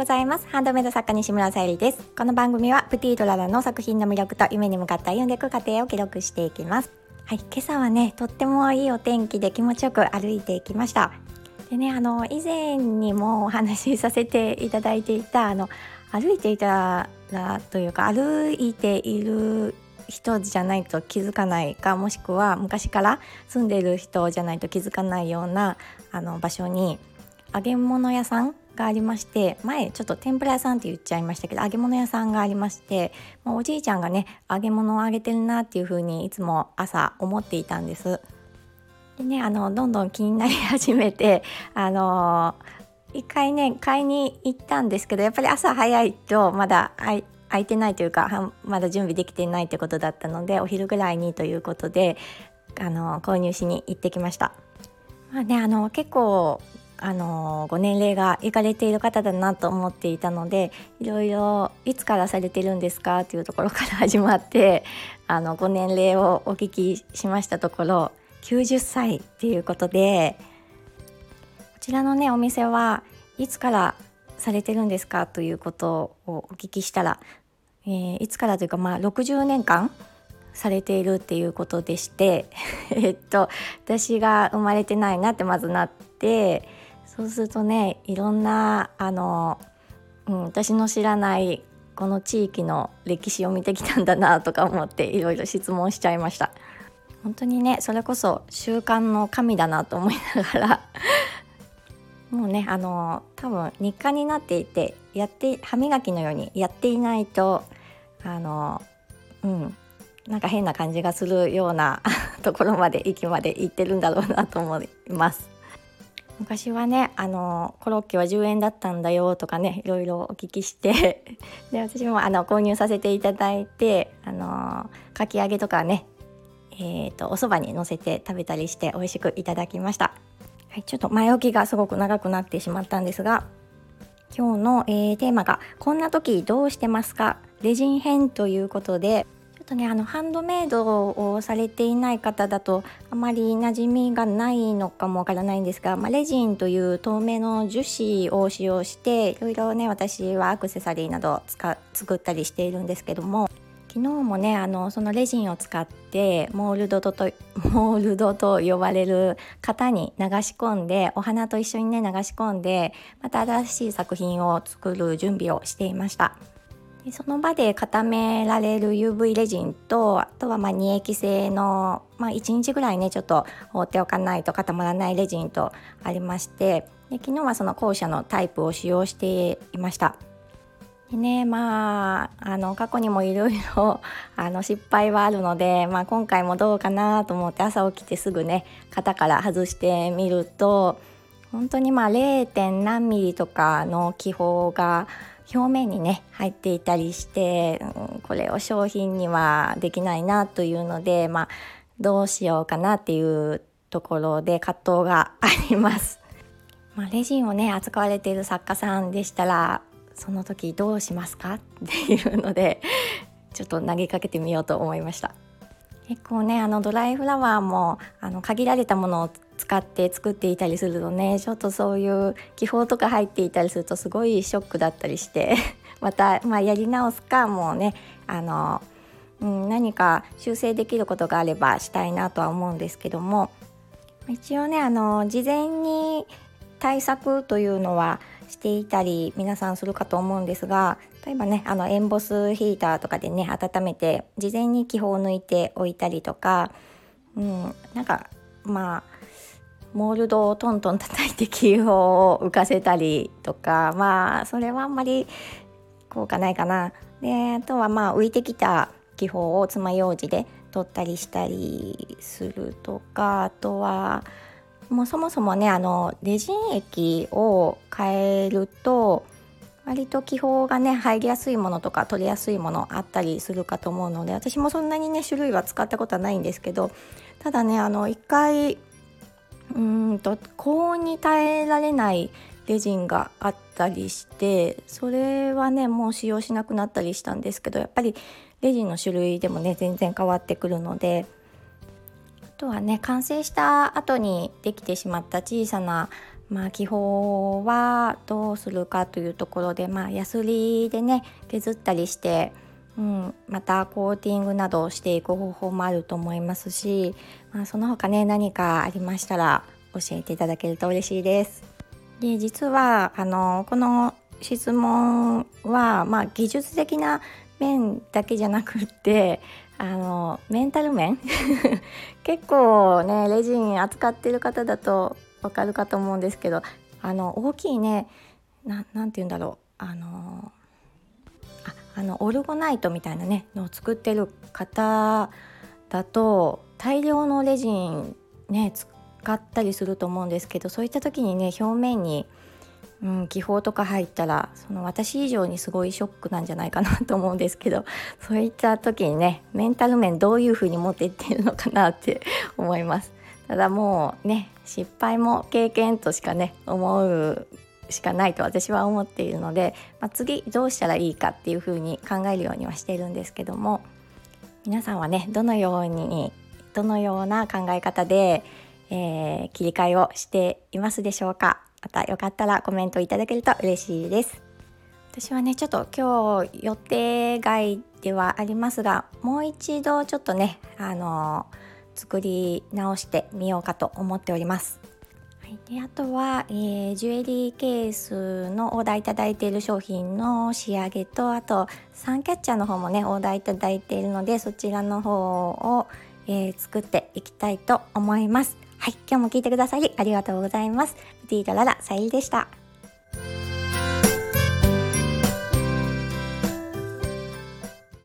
ございます。ハンドメイド作家西村さゆりです。この番組はプティドララの作品の魅力と夢に向かって歩んでいく過程を記録していきます。はい今朝はねとってもいいお天気で気持ちよく歩いていきました。でねあの以前にもお話しさせていただいていたあの歩いていたらというか歩いている人じゃないと気づかないかもしくは昔から住んでいる人じゃないと気づかないようなあの場所に揚げ物屋さんがありまして前ちょっと天ぷら屋さんって言っちゃいましたけど揚げ物屋さんがありましてもうおじいちゃんがね揚げ物を揚げてるなっていう風にいつも朝思っていたんです。でねあのどんどん気になり始めてあの一回ね買いに行ったんですけどやっぱり朝早いとまだ空いてないというかまだ準備できてないということだったのでお昼ぐらいにということであの購入しに行ってきました。まあね、あの結構あのご年齢がいかれている方だなと思っていたのでいろいろいつからされてるんですか？というところから始まって あのご年齢をお聞きしましたところ90歳っていうことでこちらのねお店はいつからされてるんですか？ということをお聞きしたら、えー、いつからというかまあ60年間されているっていうことでして えっと私が生まれてないなってまずなってそうするとねいろんなあの、うん、私の知らないこの地域の歴史を見てきたんだなとか思っていろいろ質問しちゃいました本当にねそれこそ習慣の神だなと思いながら もうねあの多分日課になっていてやって歯磨きのようにやっていないとあのうんなんか変な感じがするような ところまで駅まで行ってるんだろうなと思います。昔はねあのコロッケは10円だったんだよとかねいろいろお聞きしてで私もあの購入させていただいてあのかき揚げとかねえーと、お蕎麦にのせて食べたりして美味しくいただきました、はい、ちょっと前置きがすごく長くなってしまったんですが今日の、えー、テーマが「こんな時どうしてますか?」レジン編ということでとねあのハンドメイドをされていない方だとあまり馴染みがないのかもわからないんですが、まあ、レジンという透明の樹脂を使用していろいろね私はアクセサリーなど使作ったりしているんですけども昨日もねあのそのレジンを使ってモールドと モールドと呼ばれる型に流し込んでお花と一緒にね流し込んでまた新しい作品を作る準備をしていました。その場で固められる UV レジンとあとはまあ二液性の、まあ、1日ぐらいねちょっと放っておかないと固まらないレジンとありましてで昨日はその後者のタイプを使用していました。でねまああの過去にもいろいろ失敗はあるので、まあ、今回もどうかなと思って朝起きてすぐね型から外してみると本当にまあ 0. 何ミリとかの気泡が表面にね入っていたりして、うん、これを商品にはできないなというので、まあ、どうしようかなっていうところで葛藤があります。まあ、レジンをね扱われている作家さんでしたらその時どうしますかっていうので ちょっと投げかけてみようと思いました。結構ねあのドライフラワーもあの限られたものを使って作っていたりするとね。ちょっとそういう気泡とか入っていたりするとすごいショックだったりして。また、まあ、やり直すかもうね。あの、うん、何か修正できることがあればしたいなとは思うんですけども。一応ねあの事前に対策というのはしていたり皆さんするかと思うんですが例えばねあのエンボスヒーターとかでね温めて事前に気泡を抜いておいたりとか、うん、なんかまあモールドをトントン叩いて気泡を浮かせたりとかまあそれはあんまり効果ないかな。であとはまあ浮いてきた気泡を爪楊枝で取ったりしたりするとかあとはもうそもそもねあのレジン液を変えると割と気泡がね入りやすいものとか取りやすいものあったりするかと思うので私もそんなにね種類は使ったことはないんですけどただねあの一回うんと高温に耐えられないレジンがあったりしてそれはねもう使用しなくなったりしたんですけどやっぱりレジンの種類でもね全然変わってくるのであとはね完成した後にできてしまった小さなまあ、気泡はどうするかというところで、まあ、ヤスリでね削ったりして、うん、またコーティングなどをしていく方法もあると思いますし、まあ、その他ね何かありましたら教えていただけると嬉しいです。で実はあのこの質問は、まあ、技術的な面だけじゃなくって あのメンタル面？結構ねレジン扱ってる方だとわかるかと思うんですけどあの大きいねななんて言うんだろう。あのあのオルゴナイトみたいなねのを作ってる方だと大量のレジンね使ったりすると思うんですけどそういった時にね表面にうん、気泡とか入ったらその私以上にすごいショックなんじゃないかなと思うんですけど そういった時にねメンタル面どういう風に持っていってるのかなって思います。ただもうね失敗も経験としかね思うしかないと私は思っているので、まあ、次どうしたらいいかっていう風に考えるようにはしてるんですけども皆さんはねどのようにどのような考え方で、えー、切り替えをしていますでしょうか。またよかったらコメントいただけると嬉しいです。私はねちょっと今日予定外ではありますがもう一度ちょっとねあの作り直してみようかと思っております、であとは、えー、ジュエリーケースのオーダーいただいている商品の仕上げとあとサンキャッチャーの方もねオーダーいただいているのでそちらの方を、えー、作っていきたいと思いますはい、今日も聞いてくださりありがとうございます。プティーララさゆりでした。